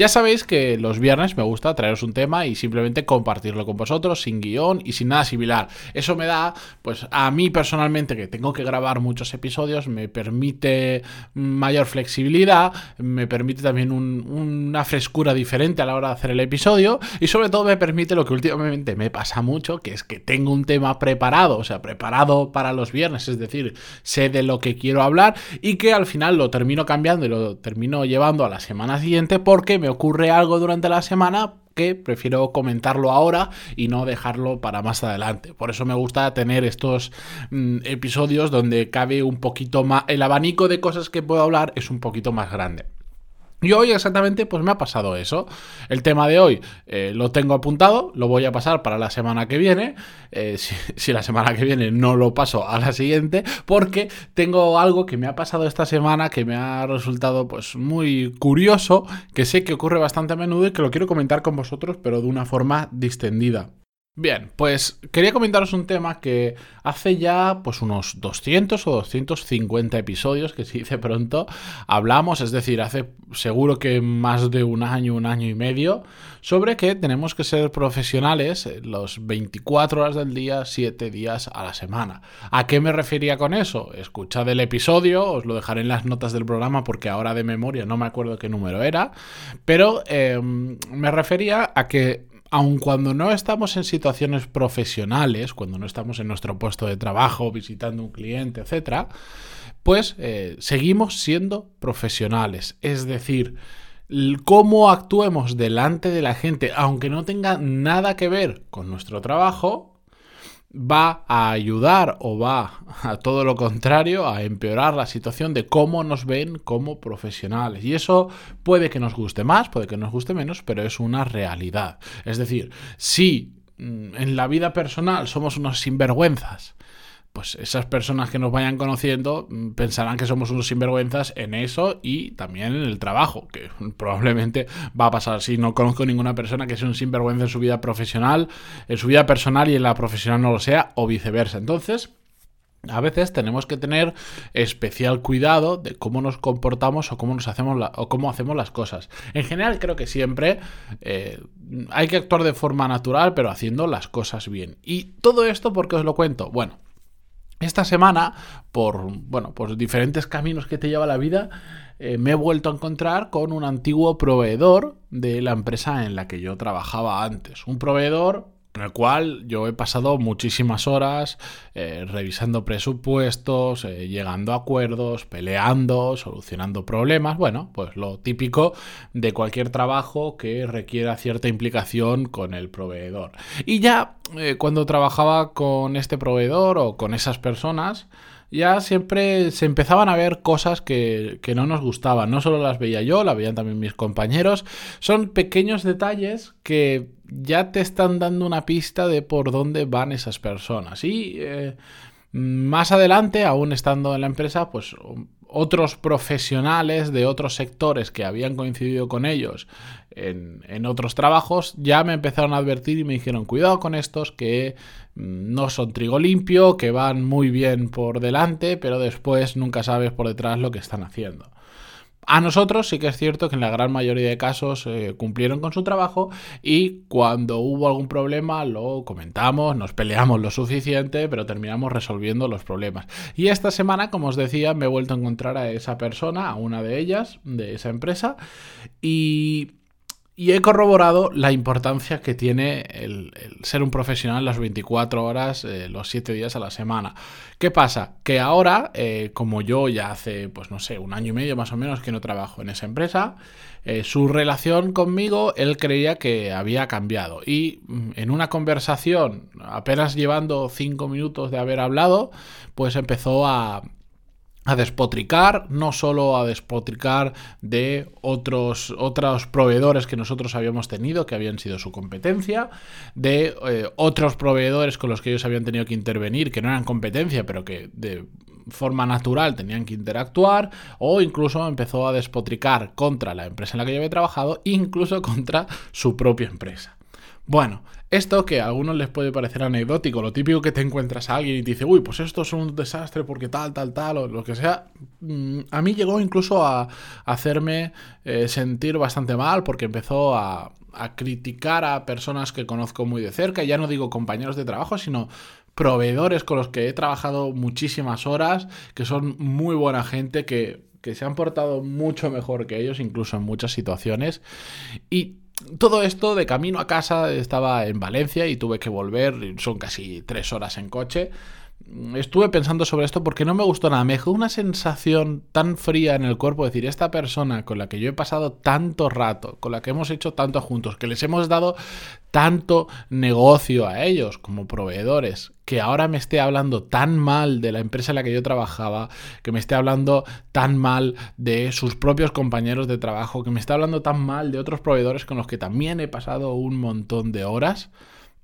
Ya sabéis que los viernes me gusta traeros un tema y simplemente compartirlo con vosotros sin guion y sin nada similar. Eso me da, pues a mí personalmente que tengo que grabar muchos episodios, me permite mayor flexibilidad, me permite también una frescura diferente a la hora de hacer el episodio y sobre todo me permite lo que últimamente me pasa mucho, que es que tengo un tema preparado, o sea, preparado para los viernes, es decir, sé de lo que quiero hablar y que al final lo termino cambiando y lo termino llevando a la semana siguiente porque me ocurre algo durante la semana que prefiero comentarlo ahora y no dejarlo para más adelante. Por eso me gusta tener estos mm, episodios donde cabe un poquito más, el abanico de cosas que puedo hablar es un poquito más grande. Y hoy exactamente pues me ha pasado eso. El tema de hoy eh, lo tengo apuntado, lo voy a pasar para la semana que viene. Eh, si, la semana que viene no lo paso a la siguiente, porque tengo algo que me ha pasado esta semana que me ha resultado pues muy curioso, que sé que ocurre bastante a menudo y que lo quiero comentar con vosotros, pero de una forma distendida. Bien, pues quería comentaros un tema que hace ya pues unos 200 o 250 episodios, que se dice pronto, hablamos, es decir, hace seguro que más de un año, un año y medio, sobre que tenemos que ser profesionales los 24 horas del día, 7 días a la semana. ¿A qué me refería con eso? Escuchad el episodio, os lo dejaré en las notas del programa porque ahora de memoria no me acuerdo qué número era, pero em, me refería a que aun cuando no estamos en situaciones profesionales, cuando no estamos en nuestro puesto de trabajo, visitando un cliente, etc., pues eh, seguimos siendo profesionales. Es decir, cómo actuemos delante de la gente, aunque no tenga nada que ver con nuestro trabajo, va a ayudar o va a todo lo contrario a empeorar la situación de cómo nos ven como profesionales. Y eso puede que nos guste más, puede que nos guste menos, pero es una realidad. Es decir, si mm, en la vida personal somos unos sinvergüenzas, pues esas personas que nos vayan conociendo mm, pensarán que somos unos sinvergüenzas en eso y también en el trabajo, que probablemente va a pasar. Si no conozco ninguna persona que sea un sinvergüenza en su vida profesional, en su vida personal y en la profesional no lo sea, o viceversa. Entonces, a veces tenemos que tener especial cuidado de cómo nos comportamos o cómo nos hacemos o cómo hacemos las cosas. En general creo que siempre eh, hay que actuar de forma natural, pero haciendo las cosas bien. Y todo esto, ¿por qué os lo cuento? Bueno, esta semana, por, bueno, por diferentes caminos que te lleva la vida, eh, me he vuelto a encontrar con un antiguo proveedor de la empresa en la que yo trabajaba antes. Un proveedor en el cual yo he pasado muchísimas horas eh, revisando presupuestos, eh, llegando a acuerdos, peleando, solucionando problemas, bueno, pues lo típico de cualquier trabajo que requiera cierta implicación con el proveedor. Y ya eh, cuando trabajaba con este proveedor o con esas personas, ya siempre se empezaban a ver cosas que, que, no nos gustaban. No solo las veía yo, las veían también mis compañeros. Son pequeños detalles que ya te están dando una pista de por dónde van esas personas. Y eh, más adelante, aún estando en la empresa, pues otros profesionales de otros sectores que habían coincidido con ellos en, en, otros trabajos ya me empezaron a advertir y me dijeron cuidado con estos que mm, no son trigo limpio, que van muy bien por delante, pero después nunca sabes por detrás lo que están haciendo. A nosotros sí que es cierto que en la gran mayoría de casos eh, cumplieron con su trabajo y cuando hubo algún problema lo comentamos, nos peleamos lo suficiente, pero terminamos resolviendo los problemas. Y esta semana, como os decía, me he vuelto a encontrar a esa persona, a una de ellas, de esa empresa, y y he corroborado la importancia que tiene el, ser un profesional las 24 horas, eh, los 7 días a la semana. ¿Qué pasa? Que ahora, eh, como yo ya hace, pues no sé, un año y medio más o menos que no trabajo en esa empresa, eh, su relación conmigo, él creía que había cambiado. Y mm, en una conversación, apenas llevando 5 minutos de haber hablado, pues empezó a a despotricar, no solo a despotricar de otros, otros proveedores que nosotros habíamos tenido, que habían sido su competencia, de eh, otros proveedores con los que ellos habían tenido que intervenir, que no eran competencia, pero que de forma natural tenían que interactuar, o incluso empezó a despotricar contra la empresa en la que yo había trabajado, incluso contra su propia empresa. Bueno, esto que a algunos les puede parecer anecdótico, lo típico que te encuentras a alguien y te dice, uy, pues esto es un desastre porque tal, tal, tal, o lo que sea, mm, a mí llegó incluso a hacerme eh, sentir bastante mal porque empezó a, criticar a personas que conozco muy de cerca, ya no digo compañeros de trabajo, sino proveedores con los que he trabajado muchísimas horas, que son muy buena gente, que, que se han portado mucho mejor que ellos, incluso en muchas situaciones. Y todo esto de camino a casa estaba en Valencia y tuve que volver, son casi tres horas en coche. Estuve pensando sobre esto porque no me gustó nada. Me dejó una sensación tan fría en el cuerpo. decir, esta persona con la que yo he pasado tanto rato, con la que hemos hecho tanto juntos, que les hemos dado tanto negocio a ellos como proveedores, que ahora me esté hablando tan mal de la empresa en la que yo trabajaba, que me esté hablando tan mal de sus propios compañeros de trabajo, que me esté hablando tan mal de otros proveedores con los que también he pasado un montón de horas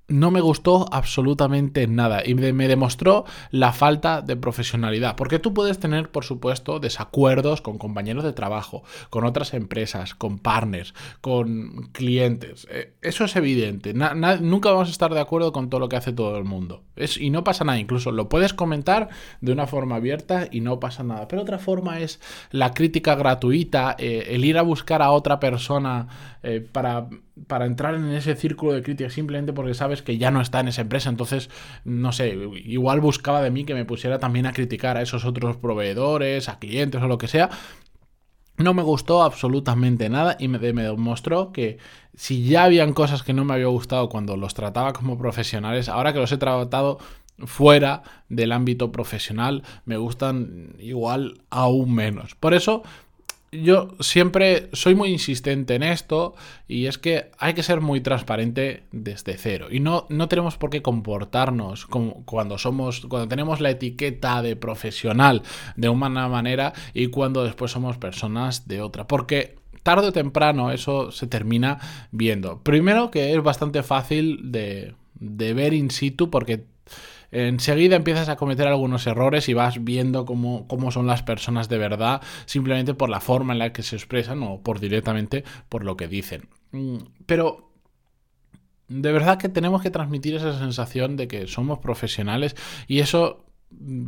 no me gustó absolutamente nada y me demostró la falta de profesionalidad. Porque tú puedes tener, por supuesto, desacuerdos con compañeros de trabajo, con otras empresas, con partners, con clientes. Eh, eso es evidente. nunca vamos a estar de acuerdo con todo lo que hace todo el mundo. Y no pasa nada. Incluso lo puedes comentar de una forma abierta y no pasa nada. Pero otra forma es la crítica gratuita, eh, el ir a buscar a otra persona eh, para para entrar en ese círculo de crítica simplemente porque sabes que ya no está en esa empresa. Entonces, no sé, igual buscaba de mí que me pusiera también a criticar a esos otros proveedores, a clientes o lo que sea. No me gustó absolutamente nada y me, me demostró que si ya habían cosas que no me había gustado cuando los trataba como profesionales, ahora que los he tratado fuera del ámbito profesional, me gustan igual aún menos. Por eso yo siempre soy muy insistente en esto y es que hay que ser muy transparente desde cero y no, no tenemos por qué comportarnos como cuando somos cuando tenemos la etiqueta de profesional de una manera y cuando después somos personas de otra porque tarde o temprano eso se termina viendo. Primero que es bastante fácil de, de ver in situ porque enseguida empiezas a cometer algunos errores y vas viendo cómo, cómo, son las personas de verdad simplemente por la forma en la que se expresan o por directamente por lo que dicen. Mm, pero de verdad que tenemos que transmitir esa sensación de que somos profesionales y eso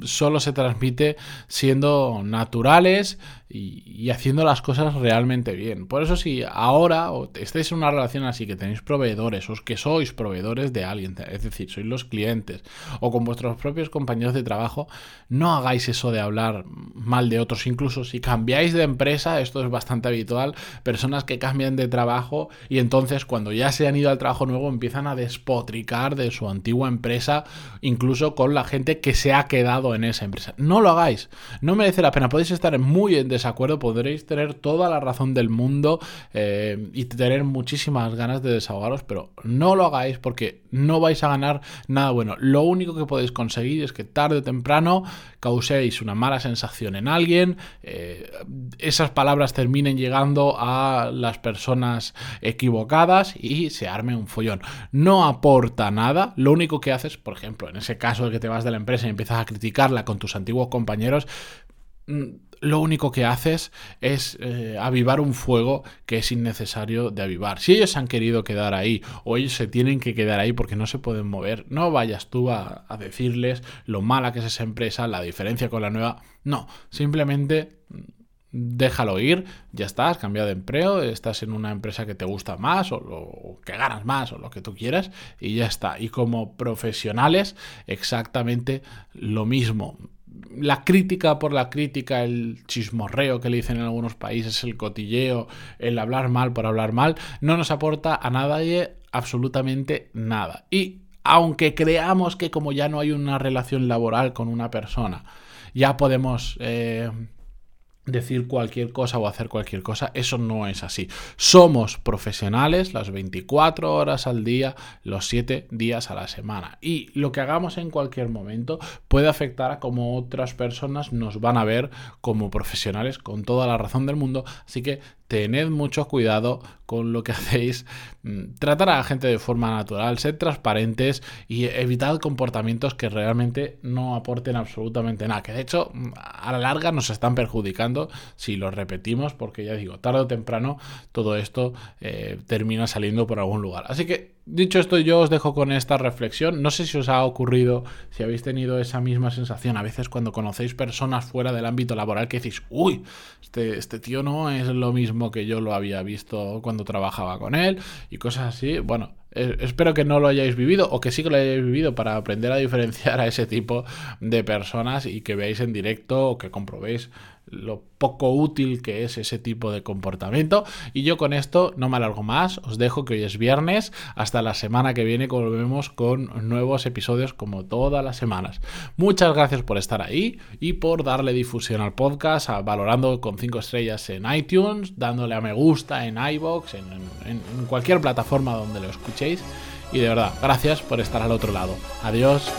solo se transmite siendo naturales y, haciendo las cosas realmente bien. Por eso si ahora estáis en una relación así que tenéis proveedores o que sois proveedores de alguien, es decir, sois los clientes o con vuestros propios compañeros de trabajo, no hagáis eso de hablar mal de otros. Incluso si cambiáis de empresa, esto es bastante habitual, personas que cambian de trabajo y entonces cuando ya se han ido al trabajo nuevo empiezan a despotricar de su antigua empresa, incluso con la gente que se ha quedado en esa empresa. No lo hagáis, no merece la pena, podéis estar muy en desacuerdo, podréis tener toda la razón del mundo eh, y tener muchísimas ganas de desahogaros, pero no lo hagáis porque no vais a ganar nada bueno. Lo único que podéis conseguir es que tarde o temprano causéis una mala sensación en alguien, eh, esas palabras terminen llegando a las personas equivocadas y se arme un follón. No aporta nada, lo único que haces, por ejemplo, en ese caso de que te vas de la empresa y empiezas a criticarla con tus antiguos compañeros, mm, lo único que haces es eh, avivar un fuego que es innecesario de avivar. Si ellos han querido quedar ahí o ellos se tienen que quedar ahí porque no se pueden mover, no vayas tú a, decirles lo mala que es esa empresa, la diferencia con la nueva. No, simplemente déjalo ir, ya estás, cambiado de empleo, estás en una empresa que te gusta más o, o, que ganas más o lo que tú quieras y ya está. Y como profesionales, exactamente lo mismo la crítica por la crítica, el chismorreo que le dicen en algunos países, el cotilleo, el hablar mal por hablar mal, no nos aporta a nadie absolutamente nada. Y aunque creamos que como ya no hay una relación laboral con una persona, ya podemos... Eh, decir cualquier cosa o hacer cualquier cosa. Eso no es así. Somos profesionales las 24 horas al día, los 7 días a la semana. Y lo que hagamos en cualquier momento puede afectar a cómo otras personas nos van a ver como profesionales con toda la razón del mundo. Así que tened mucho cuidado con lo que hacéis, mm, tratar a la gente de forma natural, sed transparentes y evitad comportamientos que realmente no aporten absolutamente nada, que de hecho mm, a la larga nos están perjudicando si lo repetimos, porque ya digo, tarde o temprano todo esto eh, termina saliendo por algún lugar. Así que Dicho esto, yo os dejo con esta reflexión. No sé si os ha ocurrido, si habéis tenido esa misma sensación a veces cuando conocéis personas fuera del ámbito laboral que decís, uy, este, este tío no es lo mismo que yo lo había visto cuando trabajaba con él y cosas así. Bueno, eh, espero que no lo hayáis vivido o que sí que lo hayáis vivido para aprender a diferenciar a ese tipo de personas y que veáis en directo o que comprobéis lo poco útil que es ese tipo de comportamiento. Y yo con esto no me alargo más, os dejo que hoy es viernes, hasta la semana que viene volvemos con nuevos episodios como todas las semanas. Muchas gracias por estar ahí y por darle difusión al podcast, valorando con 5 estrellas en iTunes, dándole a me gusta en iBox, en, en cualquier plataforma donde lo escuchéis. Y de verdad, gracias por estar al otro lado. Adiós.